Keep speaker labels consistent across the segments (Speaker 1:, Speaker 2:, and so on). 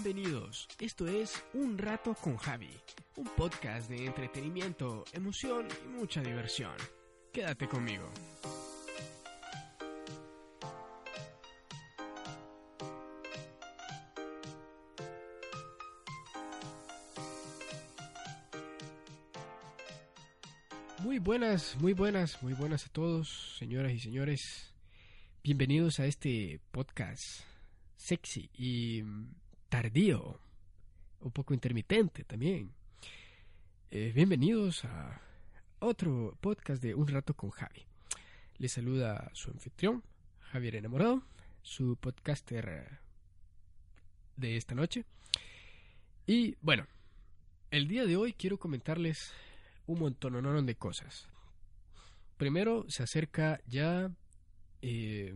Speaker 1: Bienvenidos, esto es Un Rato con Javi, un podcast de entretenimiento, emoción y mucha diversión. Quédate conmigo. Muy buenas, muy buenas, muy buenas a todos, señoras y señores. Bienvenidos a este podcast sexy y tardío, un poco intermitente también. Eh, bienvenidos a otro podcast de Un Rato con Javi. Les saluda su anfitrión, Javier Enamorado, su podcaster de esta noche. Y bueno, el día de hoy quiero comentarles un montón de cosas. Primero se acerca ya eh,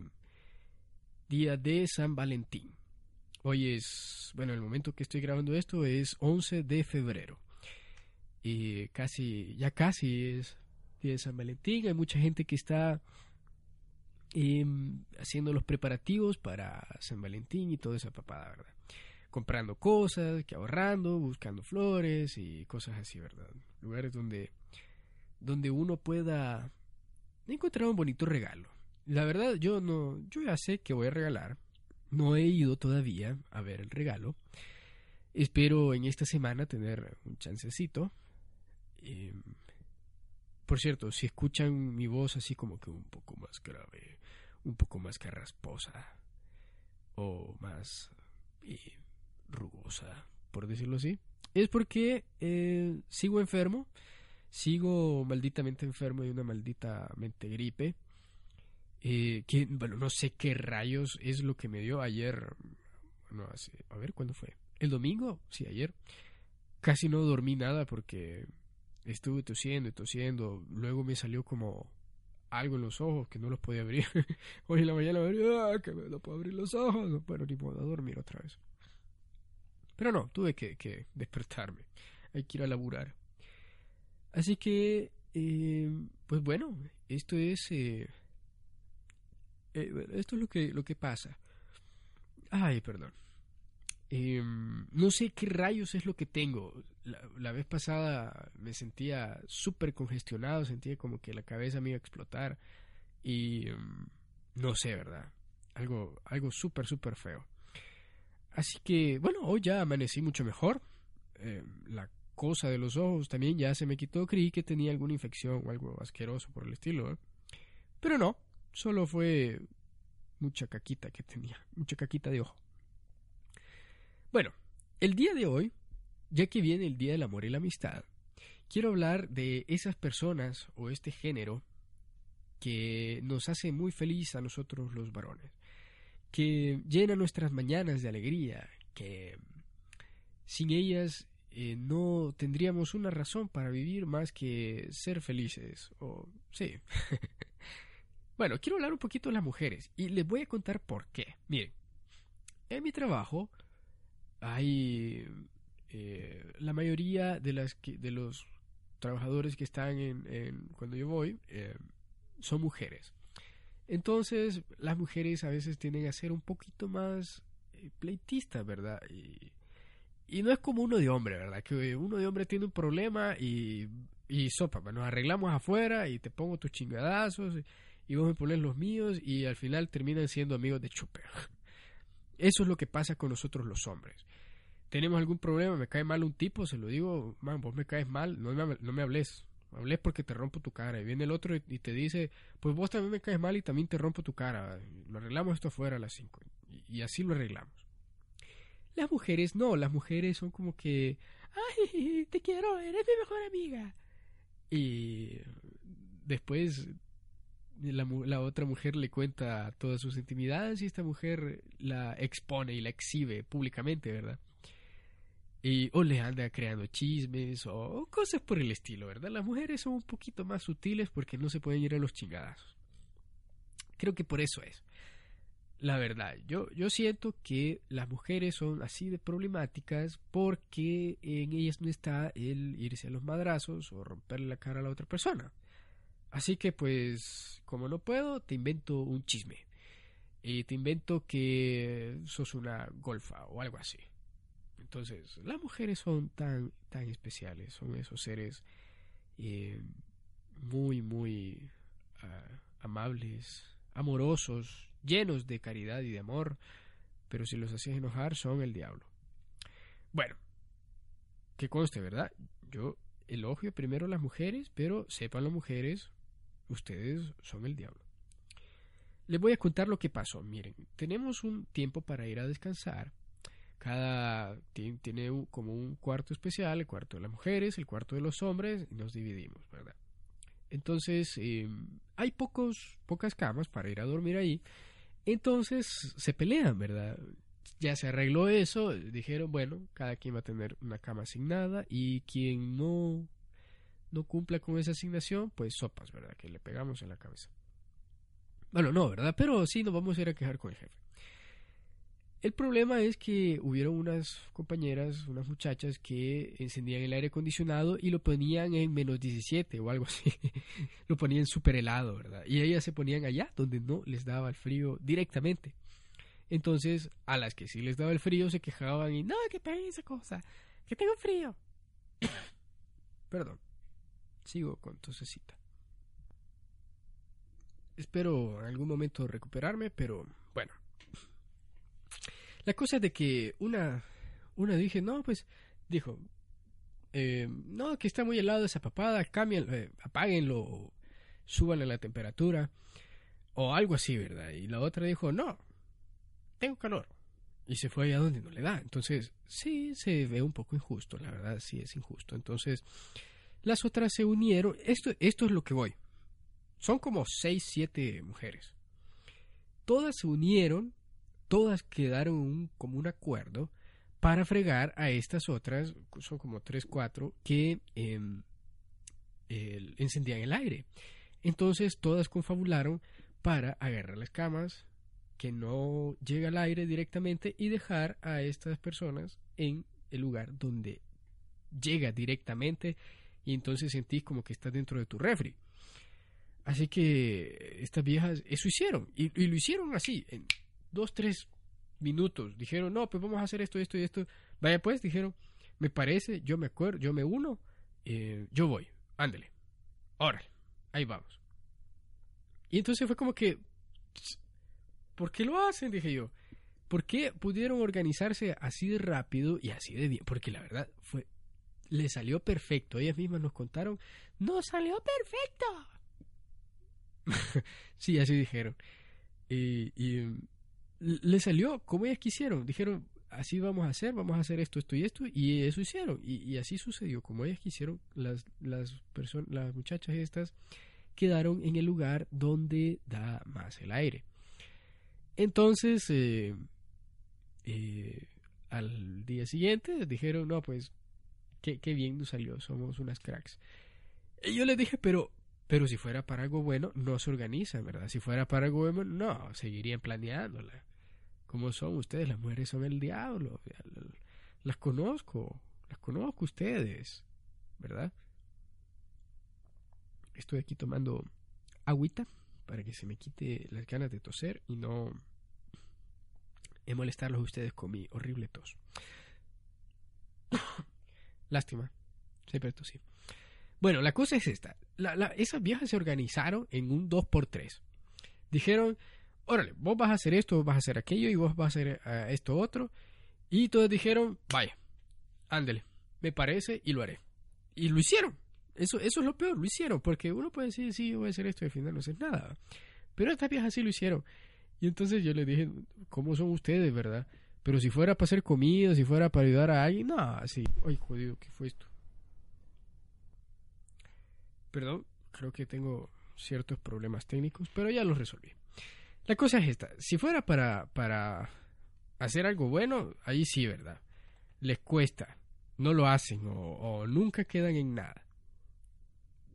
Speaker 1: día de San Valentín. Hoy es, bueno, el momento que estoy grabando esto es 11 de febrero. Y casi, ya casi es día de San Valentín. Hay mucha gente que está em, haciendo los preparativos para San Valentín y toda esa papada, ¿verdad? Comprando cosas, que ahorrando, buscando flores y cosas así, ¿verdad? Lugares donde, donde uno pueda encontrar un bonito regalo. La verdad, yo no, yo ya sé que voy a regalar. No he ido todavía a ver el regalo. Espero en esta semana tener un chancecito. Em, por cierto, si escuchan mi voz así como que un poco más grave, un poco más carrasposa o más eh, rugosa, por decirlo así, es porque eh, sigo enfermo, sigo malditamente enfermo de una maldita mente gripe eh, que, bueno, no sé qué rayos es lo que me dio ayer. Bueno, a ver, ¿cuándo fue? ¿El domingo? Sí, ayer. Casi no dormí nada porque estuve tosiendo y tosiendo. Luego me salió como algo en los ojos que no los podía abrir. Hoy en la mañana me ah, que no puedo abrir los ojos. Pero ni puedo dormir otra vez. Pero no, tuve que, despertarme. Hay que ir a laburar. Así que, eh, pues bueno, esto es eh, eh, esto es lo que, lo que pasa. Ay, perdón. Em, no sé qué rayos es lo que tengo. La, vez pasada me sentía súper congestionado, sentía como que la cabeza me iba a explotar. Y em, no sé, ¿verdad? Algo, algo súper, súper feo. Así que, bueno, hoy ya amanecí mucho mejor. Em, la cosa de los ojos también ya se me quitó. Creí que tenía alguna infección o algo asqueroso por el estilo. ¿eh? Pero no, Solo fue mucha caquita que tenía, mucha caquita de ojo. Bueno, el día de hoy, ya que viene el Día del Amor y la Amistad, quiero hablar de esas personas o este género que nos hace muy feliz a nosotros los varones, que llena nuestras mañanas de alegría, que sin ellas eh, no tendríamos una razón para vivir más que ser felices, o sí. Bueno, quiero hablar un poquito de las mujeres y les voy a contar por qué. Miren, en mi trabajo hay eh, la mayoría de las de los trabajadores que están en, cuando yo voy eh, son mujeres. Entonces las mujeres a veces tienden a ser un poquito más eh, pleitistas, ¿verdad? Y, no es como uno de hombre, ¿verdad? Que uno de hombre tiene un problema y, y sopa, nos arreglamos afuera y te pongo tus chingadazos vos me pones los míos y al final terminan siendo amigos de chuper. Eso es lo que pasa con nosotros los hombres. Tenemos algún problema, me cae mal un tipo, se lo digo, man, vos me caes mal, no me, no me hables. Hables porque te rompo tu cara. Y viene el otro y, te dice, pues vos también me caes mal y también te rompo tu cara. Lo arreglamos esto afuera a las 5. Y, y así lo arreglamos. Las mujeres no, las mujeres son como que, ay, te quiero, eres mi mejor amiga. Y después la, otra mujer le cuenta todas sus intimidades y esta mujer la expone y la exhibe públicamente, ¿verdad? Y, o le anda creando chismes o, cosas por el estilo, ¿verdad? Las mujeres son un poquito más sutiles porque no se pueden ir a los chingadazos. Creo que por eso es. La verdad, yo, yo siento que las mujeres son así de problemáticas porque en ellas no está el irse a los madrazos o romperle la cara a la otra persona. Así que pues, como no puedo, te invento un chisme. Y te invento que sos una golfa o algo así. Entonces, las mujeres son tan, tan especiales, son esos seres eh, muy, muy ah, amables, amorosos, llenos de caridad y de amor, pero si los haces enojar son el diablo. Bueno, que conste, ¿verdad? Yo elogio primero a las mujeres, pero sepan las mujeres, ustedes son el diablo. Les voy a contar lo que pasó. Miren, tenemos un tiempo para ir a descansar. Cada tiene como un cuarto especial, el cuarto de las mujeres, el cuarto de los hombres, y nos dividimos, ¿verdad? Entonces, em, hay pocos, pocas camas para ir a dormir ahí. Entonces se pelean, ¿verdad? Ya se arregló eso, dijeron, bueno, cada quien va a tener una cama asignada y quien no, no cumpla con esa asignación, pues sopas, ¿verdad? Que le pegamos en la cabeza. Bueno, no, ¿verdad? Pero sí nos vamos a ir a quejar con el jefe. El problema es que hubieron unas compañeras, unas muchachas que encendían el aire acondicionado y lo ponían en menos 17 o algo así. lo ponían súper helado, ¿verdad? Y ellas se ponían allá donde no les daba el frío directamente. Entonces, a las que sí les daba el frío se quejaban y no, que peguen esa cosa, que tengo frío. Perdón, sigo con tosecita. Espero en algún momento recuperarme, pero bueno. La cosa es de que una, una dije, no, pues, dijo, eh, no, que está muy helado esa papada, cambien, eh, apáguenlo, súbanle la temperatura, o algo así, ¿verdad? Y la otra dijo, no, tengo calor. Y se fue allá donde no le da. Entonces, sí, se ve un poco injusto, la verdad, sí es injusto. Entonces, las otras se unieron. Esto, esto es lo que voy. Son como seis, siete mujeres. Todas se unieron todas quedaron como un acuerdo para fregar a estas otras, son como tres, cuatro, que em, encendían el aire. Entonces todas confabularon para agarrar las camas, que no llega el aire directamente y dejar a estas personas en el lugar donde llega directamente y entonces sentís como que estás dentro de tu refri. Así que estas viejas eso hicieron y, y lo hicieron así, en dos, tres minutos. Dijeron, no, pues vamos a hacer esto, esto y esto. Vaya pues, dijeron, me parece, yo me acuerdo, yo me uno, eh, yo voy, ándele, órale, ahí vamos. Y entonces fue como que, ¿por qué lo hacen? Dije yo. ¿Por qué pudieron organizarse así de rápido y así de bien? Porque la verdad fue, le salió perfecto. Ellas mismas nos contaron, no salió perfecto. sí, así dijeron. y, le salió como ellas quisieron. Dijeron, así vamos a hacer, vamos a hacer esto, esto y esto, y eso hicieron. Y, así sucedió, como ellas quisieron, las, las, las muchachas estas quedaron en el lugar donde da más el aire. Entonces, eh, eh, al día siguiente dijeron, no, pues, qué, bien nos salió, somos unas cracks. Y yo les dije, pero pero si fuera para algo bueno, no se organizan, ¿verdad? Si fuera para algo bueno, no, seguirían planeándola. ¿Cómo son ustedes? Las mujeres son el diablo. Las conozco, las conozco ustedes, ¿verdad? Estoy aquí tomando agüita para que se me quite las ganas de toser y no molestarlos a ustedes con mi horrible tos. Lástima, siempre tosí. Bueno, la cosa es esta. esas viejas se organizaron en un 2x3. Dijeron, órale, vos vas a hacer esto, vos vas a hacer aquello y vos vas a hacer eh, esto otro. Y todos dijeron, vaya, ándele, me parece y lo haré. Y lo hicieron. Eso, eso es lo peor, lo hicieron, porque uno puede decir, sí, yo voy a hacer esto y al final no hacer nada. Pero estas viejas sí lo hicieron. Y entonces yo les dije, ¿cómo son ustedes, verdad? Pero si fuera para hacer comida, si fuera para ayudar a alguien, no, así. Ay, jodido, ¿qué fue esto? Perdón, creo que tengo ciertos problemas técnicos, pero ya los resolví. La cosa es esta, si fuera para, para hacer algo bueno, ahí sí, ¿verdad? Les cuesta, no lo hacen o, nunca quedan en nada.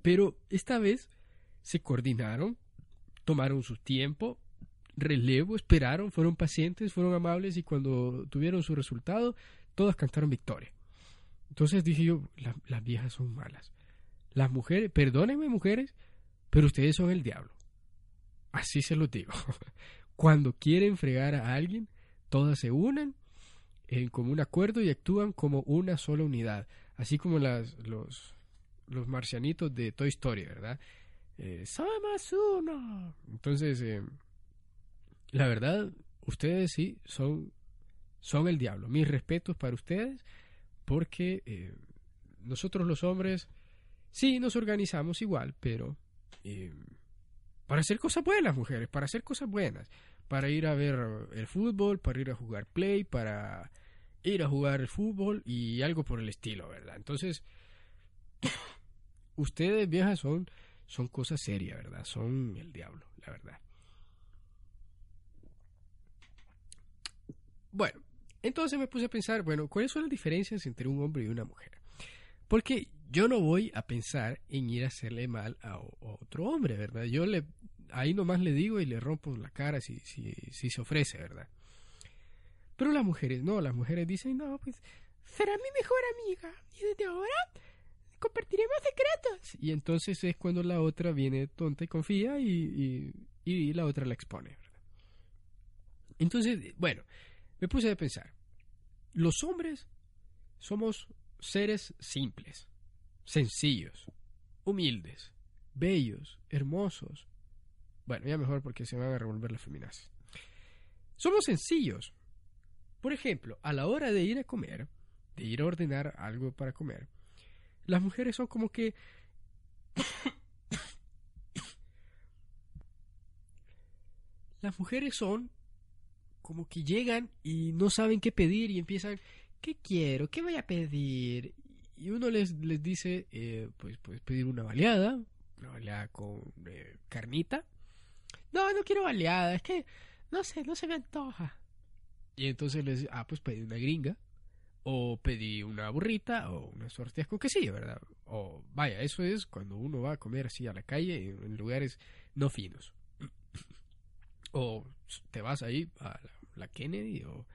Speaker 1: Pero esta vez se coordinaron, tomaron su tiempo, relevo, esperaron, fueron pacientes, fueron amables y cuando tuvieron su resultado, todas cantaron victoria. Entonces dije yo, las viejas son malas. Las mujeres, perdónenme mujeres, pero ustedes son el diablo. Así se lo digo. Cuando quieren fregar a alguien, todas se unen en común acuerdo y actúan como una sola unidad, así como las, los, los marcianitos de Toy Story, ¿verdad? Eh, somos uno. Entonces, eh, la verdad, ustedes sí son, son el diablo. Mis respetos para ustedes, porque eh, nosotros los hombres sí nos organizamos igual, pero eh, para hacer cosas buenas, mujeres, para hacer cosas buenas, para ir a ver el fútbol, para ir a jugar play, para ir a jugar el fútbol y algo por el estilo, ¿verdad? Entonces, ustedes viejas son, son cosas serias, ¿verdad? Son el diablo, la verdad. Bueno, entonces me puse a pensar, bueno, ¿cuáles son las diferencias entre un hombre y una mujer? Porque yo no voy a pensar en ir a hacerle mal a, otro hombre, ¿verdad? Yo le ahí nomás le digo y le rompo la cara si, si, si se ofrece, ¿verdad? Pero las mujeres no, las mujeres dicen, no, pues será mi mejor amiga y desde ahora compartiremos secretos. Y entonces es cuando la otra viene tonta y confía y, y, y la otra la expone, ¿verdad? Entonces, bueno, me puse a pensar, los hombres somos seres simples, sencillos, humildes, bellos, hermosos. Bueno, ya mejor porque se van a revolver las feminazis. Somos sencillos. Por ejemplo, a la hora de ir a comer, de ir a ordenar algo para comer, las mujeres son como que... las mujeres son como que llegan y no saben qué pedir y empiezan, ¿qué quiero? ¿Qué voy a pedir? Y uno les, les dice, eh, pues puedes pedir una baleada, una baleada con eh, carnita. No, no quiero baleada, es que no sé, no se me antoja. Y entonces les ah, pues pedí una gringa, o pedí una burrita, o unas tortillas con quesillo, ¿verdad? O vaya, eso es cuando uno va a comer así a la calle en lugares no finos. o te vas ahí a la la Kennedy o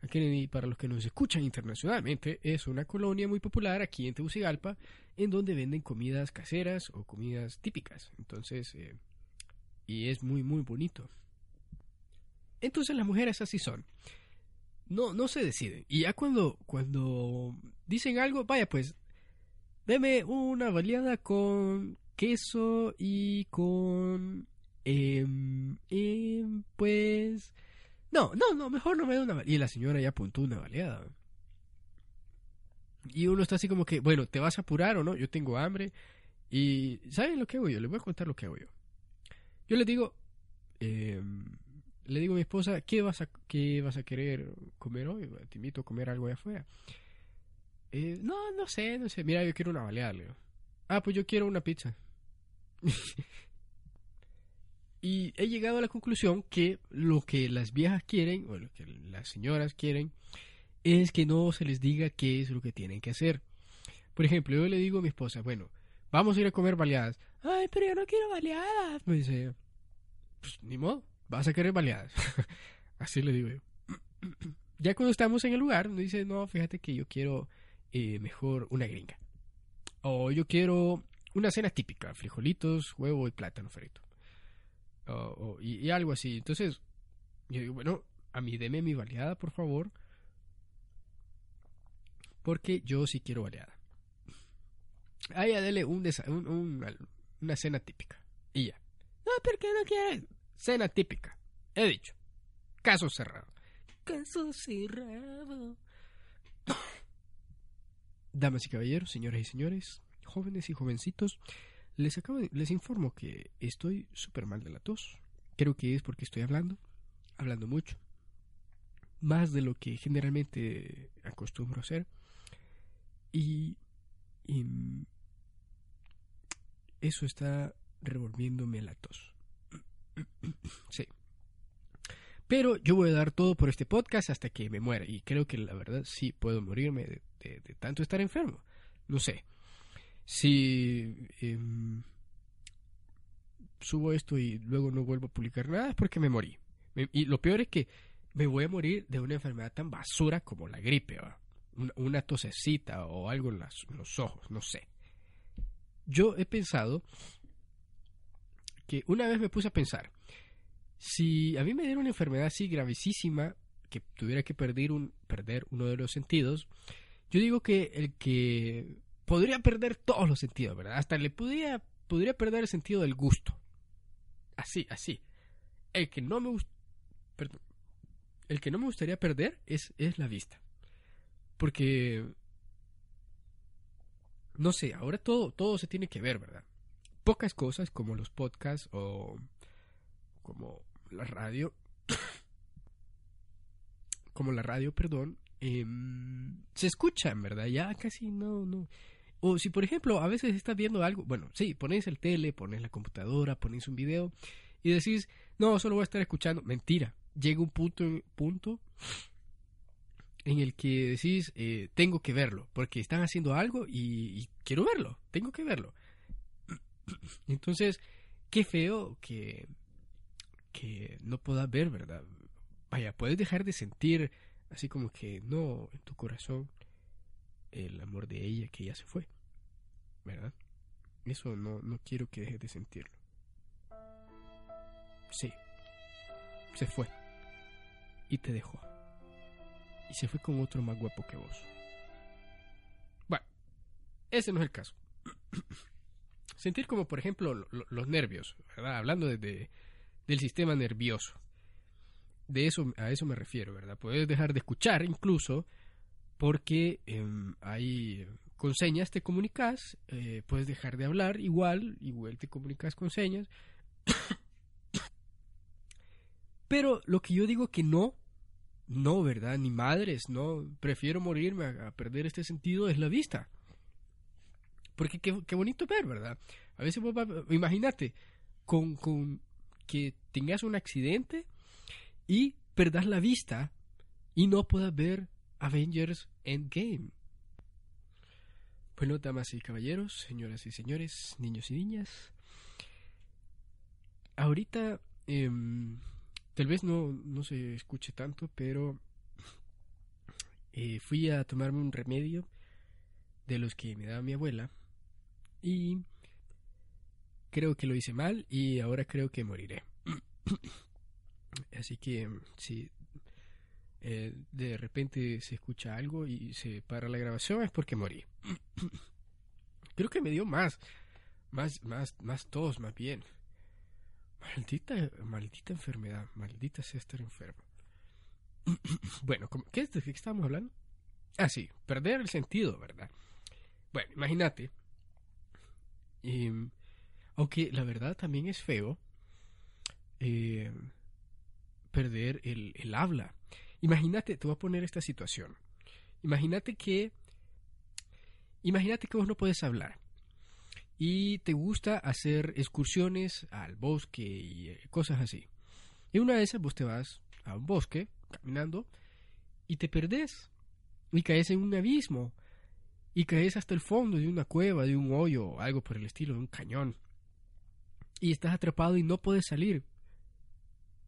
Speaker 1: la Kennedy para los que nos escuchan internacionalmente es una colonia muy popular aquí en Tegucigalpa en donde venden comidas caseras o comidas típicas. Entonces eh, y es muy muy bonito. Entonces las mujeres así son. No no se deciden. Y ya cuando cuando dicen algo vaya pues deme una baleada con queso y con eh, pues no, no, no, mejor no me da una baleada. Y la señora ya apuntó una baleada. Y uno está así como que, bueno, ¿te vas a apurar o no? Yo tengo hambre. Y ¿saben lo que hago yo? Les voy a contar lo que hago yo. Yo le digo, em, le digo a mi esposa, ¿qué vas a, qué vas a querer comer hoy? Te invito a comer algo de afuera. Eh, no, no sé, no sé. Mira, yo quiero una baleada, Leo. Ah, pues yo quiero una pizza. Y he llegado a la conclusión que lo que las viejas quieren, o lo que las señoras quieren, es que no se les diga qué es lo que tienen que hacer. Por ejemplo, yo le digo a mi esposa, bueno, vamos a ir a comer baleadas. Ay, pero yo no quiero baleadas. Me dice, pues ni modo, vas a querer baleadas. Así le digo yo. ya cuando estamos en el lugar, me dice, no, fíjate que yo quiero eh, mejor una gringa. O yo quiero una cena típica, frijolitos, huevo y plátano frito y, algo así. Entonces, yo digo, bueno, a mí deme mi baleada, por favor. Porque yo sí quiero baleada. A ella dele un, una cena típica. Y ya. No, ¿por qué no quiere? Cena típica. He dicho. Caso cerrado. Caso cerrado. Damas y caballeros, señoras y señores, jóvenes y jovencitos, les, informo que estoy súper mal de la tos. Creo que es porque estoy hablando, hablando mucho. Más de lo que generalmente acostumbro a hacer. Y, eso está revolviéndome la tos. sí. Pero yo voy a dar todo por este podcast hasta que me muera. Y creo que la verdad sí puedo morirme de tanto estar enfermo. No sé si em, subo esto y luego no vuelvo a publicar nada es porque me morí. y lo peor es que me voy a morir de una enfermedad tan basura como la gripe, una, tosecita o algo en, los ojos, no sé. Yo he pensado que una vez me puse a pensar, si a mí me diera una enfermedad así gravísima, que tuviera que perder, un, perder uno de los sentidos, yo digo que el que podría perder todos los sentidos, ¿verdad? Hasta le podría, podría perder el sentido del gusto. Así, así. El que no me perdón, el que no me gustaría perder es, es la vista. Porque no sé, ahora todo, todo se tiene que ver, ¿verdad? Pocas cosas como los podcasts o como la radio, como la radio, perdón, em, se escuchan, ¿verdad? Ya casi no, no. O si, por ejemplo, a veces estás viendo algo, bueno, sí, ponéis el tele, ponéis la computadora, ponéis un video y decís, no, solo voy a estar escuchando. Mentira. Llega un punto, punto en el que decís, eh, tengo que verlo, porque están haciendo algo y, quiero verlo, tengo que verlo. Entonces, qué feo que, que no puedas ver, ¿verdad? Vaya, puedes dejar de sentir así como que no en tu corazón el amor de ella que ya se fue, ¿verdad? Eso no, no quiero que dejes de sentirlo. Sí, se fue y te dejó y se fue con otro más guapo que vos. Bueno, ese no es el caso. Sentir como, por ejemplo, los nervios, ¿verdad? Hablando de, del sistema nervioso. De eso, a eso me refiero, ¿verdad? Puedes dejar de escuchar incluso porque em, hay con señas te comunicas, eh, puedes dejar de hablar igual, igual te comunicas con señas. Pero lo que yo digo que no no, ¿verdad? Ni madres, no. Prefiero morirme a, perder este sentido, es la vista. Porque qué, bonito ver, ¿verdad? A veces, imagínate, con, con que tengas un accidente y perdas la vista y no puedas ver Avengers Endgame. Bueno, damas y caballeros, señoras y señores, niños y niñas, ahorita em, Tal vez no, no se escuche tanto, pero eh, fui a tomarme un remedio de los que me daba mi abuela y creo que lo hice mal y ahora creo que moriré. Así que si eh, de repente se escucha algo y se para la grabación es porque morí. creo que me dio más, más, más, más tos, más bien. Maldita, maldita enfermedad, maldita sea estar enfermo. bueno, ¿qué de qué estamos hablando? Ah, sí, perder el sentido, ¿verdad? Bueno, imagínate. aunque la verdad también es feo eh, perder el, el habla. Imagínate, te voy a poner esta situación. Imagínate que. Imagínate que vos no puedes hablar y te gusta hacer excursiones al bosque y eh, cosas así. Y una de esas vos te vas a un bosque caminando y te perdés y caes en un abismo y caes hasta el fondo de una cueva, de un hoyo, algo por el estilo, de un cañón. Y estás atrapado y no puedes salir.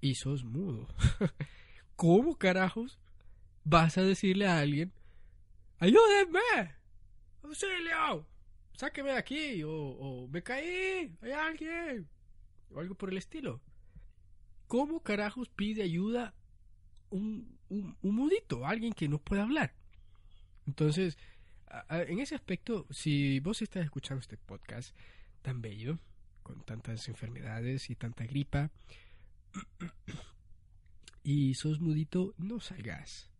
Speaker 1: Y sos mudo. ¿Cómo carajos vas a decirle a alguien, ayúdenme? ¡Auxilio! sáqueme de aquí, o, me caí, hay alguien, o algo por el estilo. ¿Cómo carajos pide ayuda un, un, un mudito, alguien que no puede hablar? Entonces, en ese aspecto, si vos estás escuchando este podcast tan bello, con tantas enfermedades y tanta gripa, y sos mudito, no salgas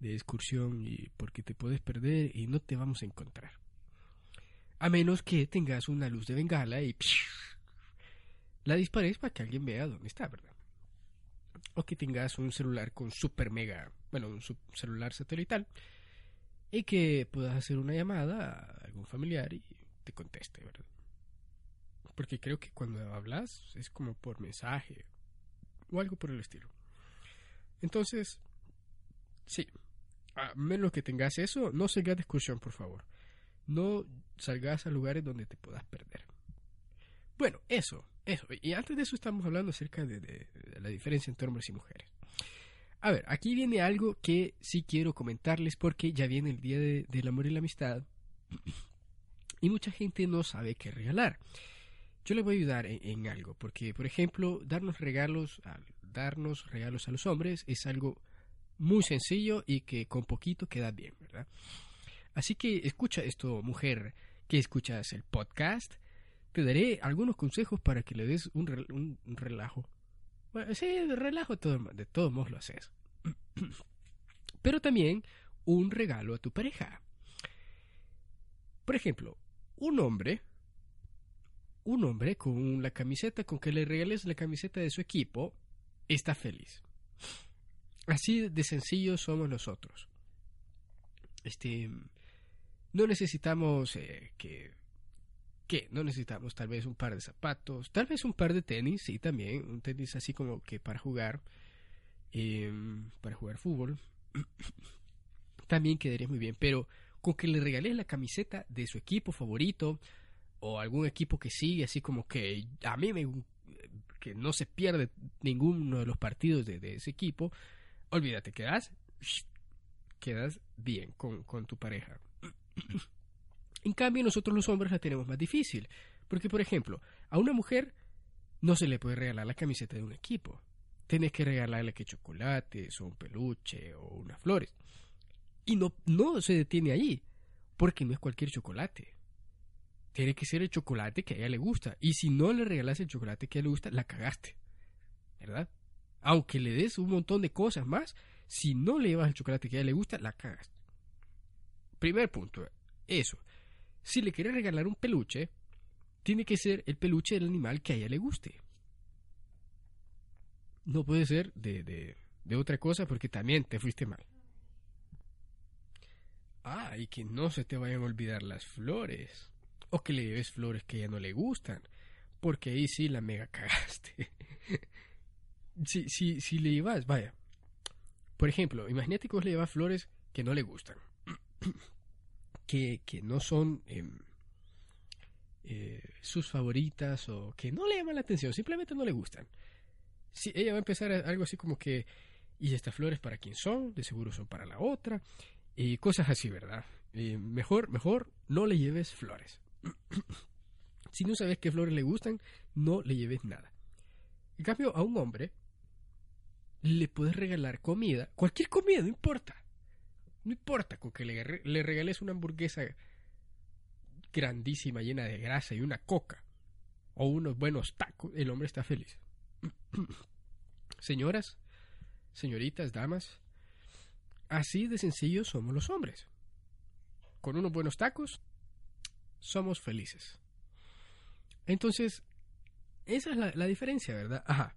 Speaker 1: de excursión porque te puedes perder y no te vamos a encontrar. A menos que tengas una luz de bengala y la dispares para que alguien vea dónde está, ¿verdad? O que tengas un celular con super mega, bueno, un celular satelital y que puedas hacer una llamada a algún familiar y te conteste, ¿verdad? Porque creo que cuando hablas es como por mensaje o algo por el estilo. Entonces, sí, a menos que tengas eso, no sigas de excursión, por favor. No salgas a lugares donde te puedas perder. Bueno, eso, eso. Y antes de eso estamos hablando acerca de, la diferencia entre hombres y mujeres. A ver, aquí viene algo que sí quiero comentarles porque ya viene el Día del Amor y la Amistad y mucha gente no sabe qué regalar. Yo le voy a ayudar en, algo porque, por ejemplo, darnos regalos, darnos regalos a los hombres es algo muy sencillo y que con poquito queda bien, ¿verdad? Así que escucha esto, mujer, que escuchas el podcast. Te daré algunos consejos para que le des un, relajo. Bueno, sí, relajo de todos modos lo haces. Pero también un regalo a tu pareja. Por ejemplo, un hombre, un hombre con la camiseta, con que le regales la camiseta de su equipo, está feliz. Así de sencillo somos nosotros. Este, no necesitamos eh, que, no necesitamos tal vez un par de zapatos, tal vez un par de tenis, sí, también, un tenis así como que para jugar, em, para jugar fútbol, también quedaría muy bien, pero con que le regales la camiseta de su equipo favorito o algún equipo que sigue, así como que a mí me que no se pierde ninguno de los partidos de, ese equipo, olvídate, quedas, quedas bien con, con tu pareja. en cambio, nosotros los hombres la tenemos más difícil, porque por ejemplo, a una mujer no se le puede regalar la camiseta de un equipo. Tienes que regalarle que chocolates o un peluche o unas flores. Y no, no se detiene ahí, porque no es cualquier chocolate. Tiene que ser el chocolate que a ella le gusta. Y si no le regalas el chocolate que a ella le gusta, la cagaste. ¿Verdad? Aunque le des un montón de cosas más, si no le llevas el chocolate que a ella le gusta, la cagaste. Primer punto, eso. Si le quieres regalar un peluche, tiene que ser el peluche del animal que a ella le guste. No puede ser de, otra cosa porque también te fuiste mal. Ah, y que no se te vayan a olvidar las flores. O que le lleves flores que ya no le gustan. Porque ahí sí la mega cagaste. si, si, si le llevas, vaya. Por ejemplo, imagínate que vos le llevas flores que no le gustan. que, que no son em, eh, sus favoritas o que no le llaman la atención, simplemente no le gustan. Si ella va a empezar algo así como que, ¿y estas flores para quién son? De seguro son para la otra y cosas así, ¿verdad? mejor, mejor no le lleves flores. Si no sabes qué flores le gustan, no le lleves nada. En cambio, a un hombre le puedes regalar comida, cualquier comida, no importa. No importa con que le, le regales una hamburguesa grandísima, llena de grasa y una coca, o unos buenos tacos, el hombre está feliz. Señoras, señoritas, damas, Así de sencillo somos los hombres. Con unos buenos tacos, somos felices. Entonces, esa es la, diferencia, ¿verdad? Ajá.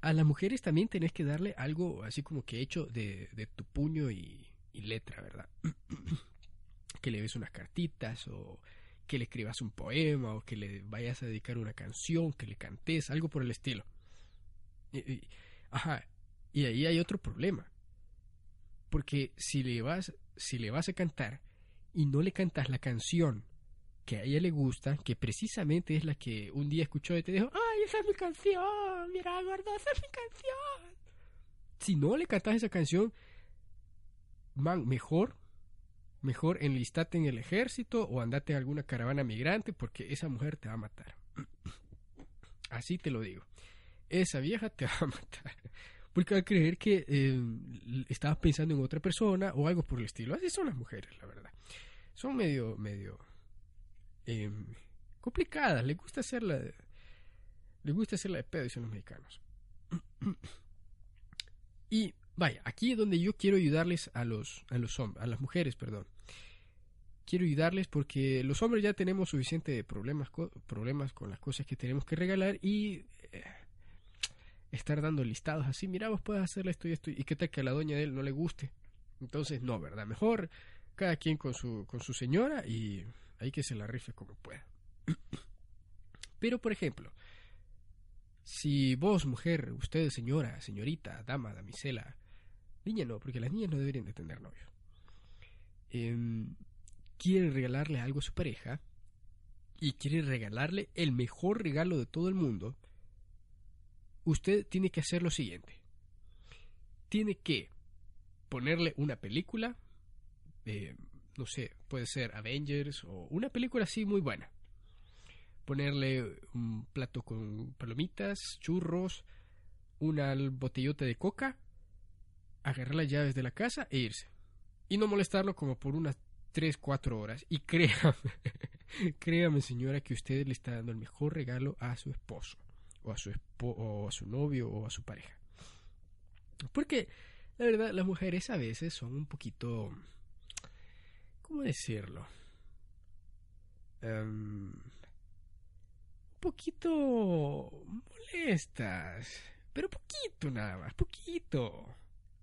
Speaker 1: A las mujeres también tenés que darle algo así como que hecho de, tu puño y, y letra, ¿verdad? que le des unas cartitas o que le escribas un poema o que le vayas a dedicar una canción, que le cantes, algo por el estilo. ajá, y ahí hay otro problema. Porque si le vas, si le vas a cantar y no le cantas la canción que a ella le gusta, que precisamente es la que un día escuchó y te dijo, ¡ay, esa es mi canción! Mira, gordo, esa es mi canción. Si no le cantas esa canción, man, mejor, mejor enlistate en el ejército o andate a alguna caravana migrante porque esa mujer te va a matar. Así te lo digo. Esa vieja te va a matar porque va a creer que eh, estabas pensando en otra persona o algo por el estilo. Así son las mujeres, la verdad. Son medio, medio em, complicadas. Les gusta hacerla, les gusta hacerla de pedo, dicen los mexicanos. y vaya, aquí es donde yo quiero ayudarles a los, a los hombres, a las mujeres, perdón. Quiero ayudarles porque los hombres ya tenemos suficiente problemas, problemas con las cosas que tenemos que regalar y eh, estar dando listados así, mira, vos puedes hacerle esto y esto, y qué tal que a la doña de él no le guste. Entonces, no, ¿verdad? Mejor cada quien con su, con su señora y hay que se la rife como pueda. Pero, por ejemplo, si vos, mujer, usted, señora, señorita, dama, damisela, niña no, porque las niñas no deberían de tener novio, eh, quiere regalarle algo a su pareja y quiere regalarle el mejor regalo de todo el mundo, usted tiene que hacer lo siguiente. Tiene que ponerle una película, eh, no sé, puede ser Avengers o una película así muy buena. Ponerle un plato con palomitas, churros, una botellota de coca agarrar las llaves de la casa e irse. Y no molestarlo como por unas 3, 4 horas. Y créame, créame señora que usted le está dando el mejor regalo a su esposo, o a su, o a su novio, o a su pareja. Porque, la verdad, las mujeres a veces son un poquito... ¿Cómo decirlo? Um, un poquito molestas. Pero poquito nada más, poquito.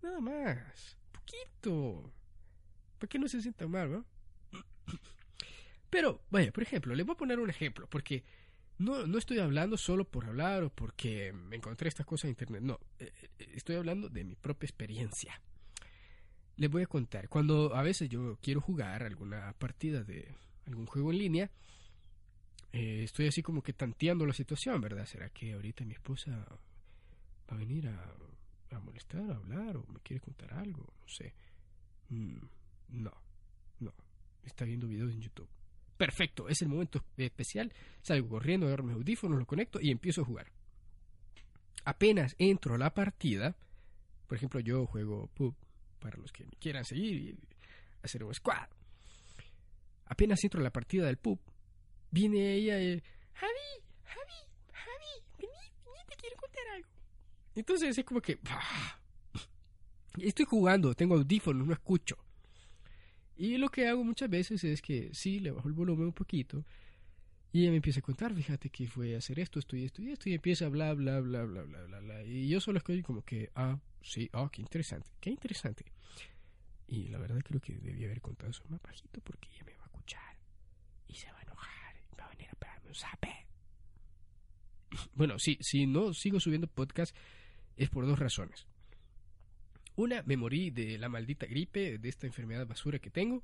Speaker 1: Nada más, poquito. Para que no se sienta mal, ¿no? Pero, vaya, por ejemplo, le voy a poner un ejemplo, porque no, no estoy hablando solo por hablar o porque me encontré estas cosas en internet. No, eh, eh, estoy hablando de mi propia experiencia. Les voy a contar. Cuando a veces yo quiero jugar alguna partida de algún juego en línea, eh, estoy así como que tanteando la situación, ¿verdad? ¿Será que ahorita mi esposa va a venir a, molestar, a hablar o me quiere contar algo? No sé. Mm, no, no. Está viendo videos en YouTube perfecto, es el momento especial, salgo corriendo, agarro mis audífonos, lo conecto y empiezo a jugar. Apenas entro a la partida, por ejemplo, yo juego PUB, para los que me quieran seguir y hacer un squad. Apenas entro a la partida del PUB, viene ella y, Javi, Javi, Javi, vení, vení, te quiero contar algo. Entonces es como que, estoy jugando, tengo audífonos, no escucho. Y lo que hago muchas veces es que sí, le bajo el volumen un poquito y ella me empieza a contar, fíjate que fue hacer esto, esto y esto y esto, y empieza bla, bla, bla, bla, bla, bla, bla. Y yo solo estoy como que, ah, sí, ah, qué interesante, qué interesante. Y la verdad creo que debía haber contado eso más bajito porque ella me va a escuchar y se va a enojar y va a venir a pegarme un zape. Bueno, sí, si no sigo subiendo podcast es por dos razones. Una, me morí de la maldita gripe, de esta enfermedad basura que tengo,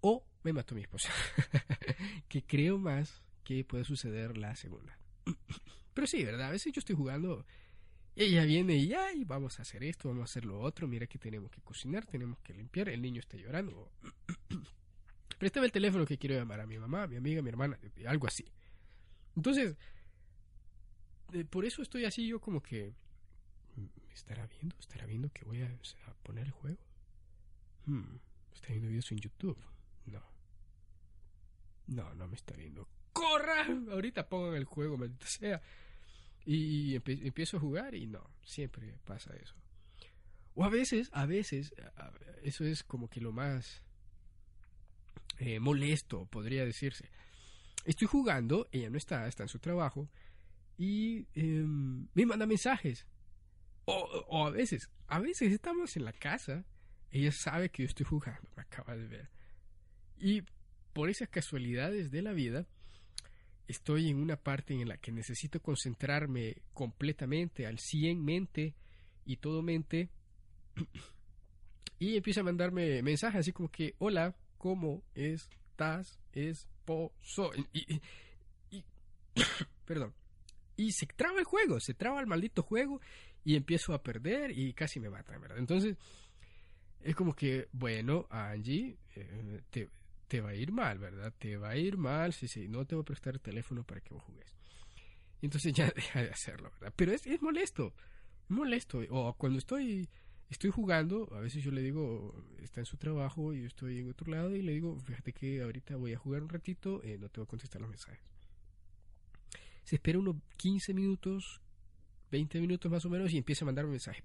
Speaker 1: o me mató mi esposa, que creo más que puede suceder la segunda. Pero sí, ¿verdad? A veces yo estoy jugando, ella viene y, ay, vamos a hacer esto, vamos a hacer lo otro, mira que tenemos que cocinar, tenemos que limpiar, el niño está llorando. Préstame el teléfono que quiero llamar a mi mamá, a mi amiga, a mi hermana, algo así. Entonces, por eso estoy así yo como que estará viendo? ¿Estará viendo que voy a, poner el juego? Hmm, ¿Está viendo videos en YouTube? No. No, no me está viendo. ¡Corra! Ahorita pongo el juego, maldita sea. Y empiezo a jugar y no, siempre pasa eso. O a veces, a veces, eso es como que lo más eh, molesto, podría decirse. Estoy jugando, ella no está, está en su trabajo, y em, me manda mensajes. O, a veces, a veces estamos en la casa, ella sabe que yo estoy jugando, me acaba de ver. Y por esas casualidades de la vida, estoy en una parte en la que necesito concentrarme completamente, al 100 mente y todo mente. Y empieza a mandarme mensajes así como que, hola, ¿cómo estás, esposo? Y, y perdón. Y se traba el juego, se traba el maldito juego y empiezo a perder y casi me matan, ¿verdad? Entonces, es como que, bueno, Angie, eh, te, va a ir mal, ¿verdad? Te va a ir mal si, si no te voy a prestar el teléfono para que vos jugues. Entonces ya deja de hacerlo, ¿verdad? Pero es, es molesto, molesto. O cuando estoy, estoy jugando, a veces yo le digo, está en su trabajo y yo estoy en otro lado y le digo, fíjate que ahorita voy a jugar un ratito, eh, no te voy a contestar los mensajes. Se espera unos 15 minutos, 20 minutos más o menos y empieza a mandar un mensaje.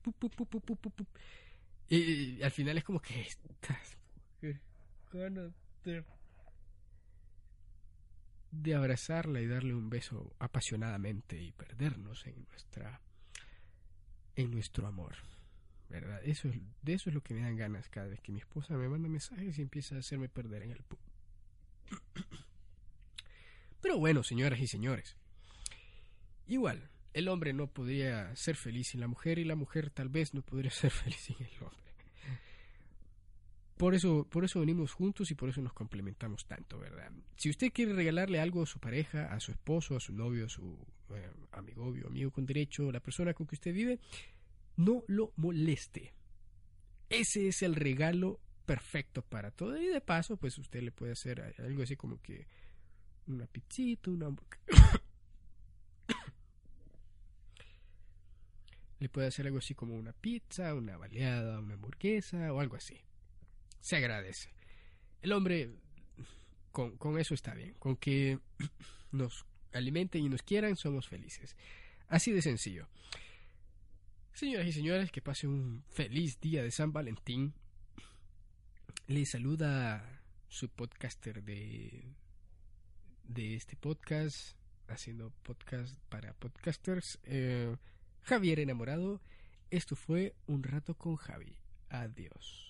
Speaker 1: y, al final es como que estás de abrazarla y darle un beso apasionadamente y perdernos en nuestra en nuestro amor. ¿Verdad? Eso es, de eso es lo que me dan ganas cada vez que mi esposa me manda mensajes y empieza a hacerme perder en el Pero bueno, señoras y señores. Igual, el hombre no podría ser feliz sin la mujer y la mujer tal vez no podría ser feliz sin el hombre. Por eso, por eso venimos juntos y por eso nos complementamos tanto, ¿verdad? Si usted quiere regalarle algo a su pareja, a su esposo, a su novio, a su eh, amigo, obvio, amigo con derecho, la persona con que usted vive, no lo moleste. Ese es el regalo perfecto para todo. Y de paso, pues usted le puede hacer algo así como que una pizzita, una. Le puede hacer algo así como una pizza, una baleada, una hamburguesa o algo así. Se agradece. El hombre con, con eso está bien. Con que nos alimenten y nos quieran, somos felices. Así de sencillo. Señoras y señores, que pase un feliz día de San Valentín. Les saluda su podcaster de, de este podcast, haciendo podcast para podcasters, eh, Javier Enamorado. Esto fue Un rato con Javi. Adiós.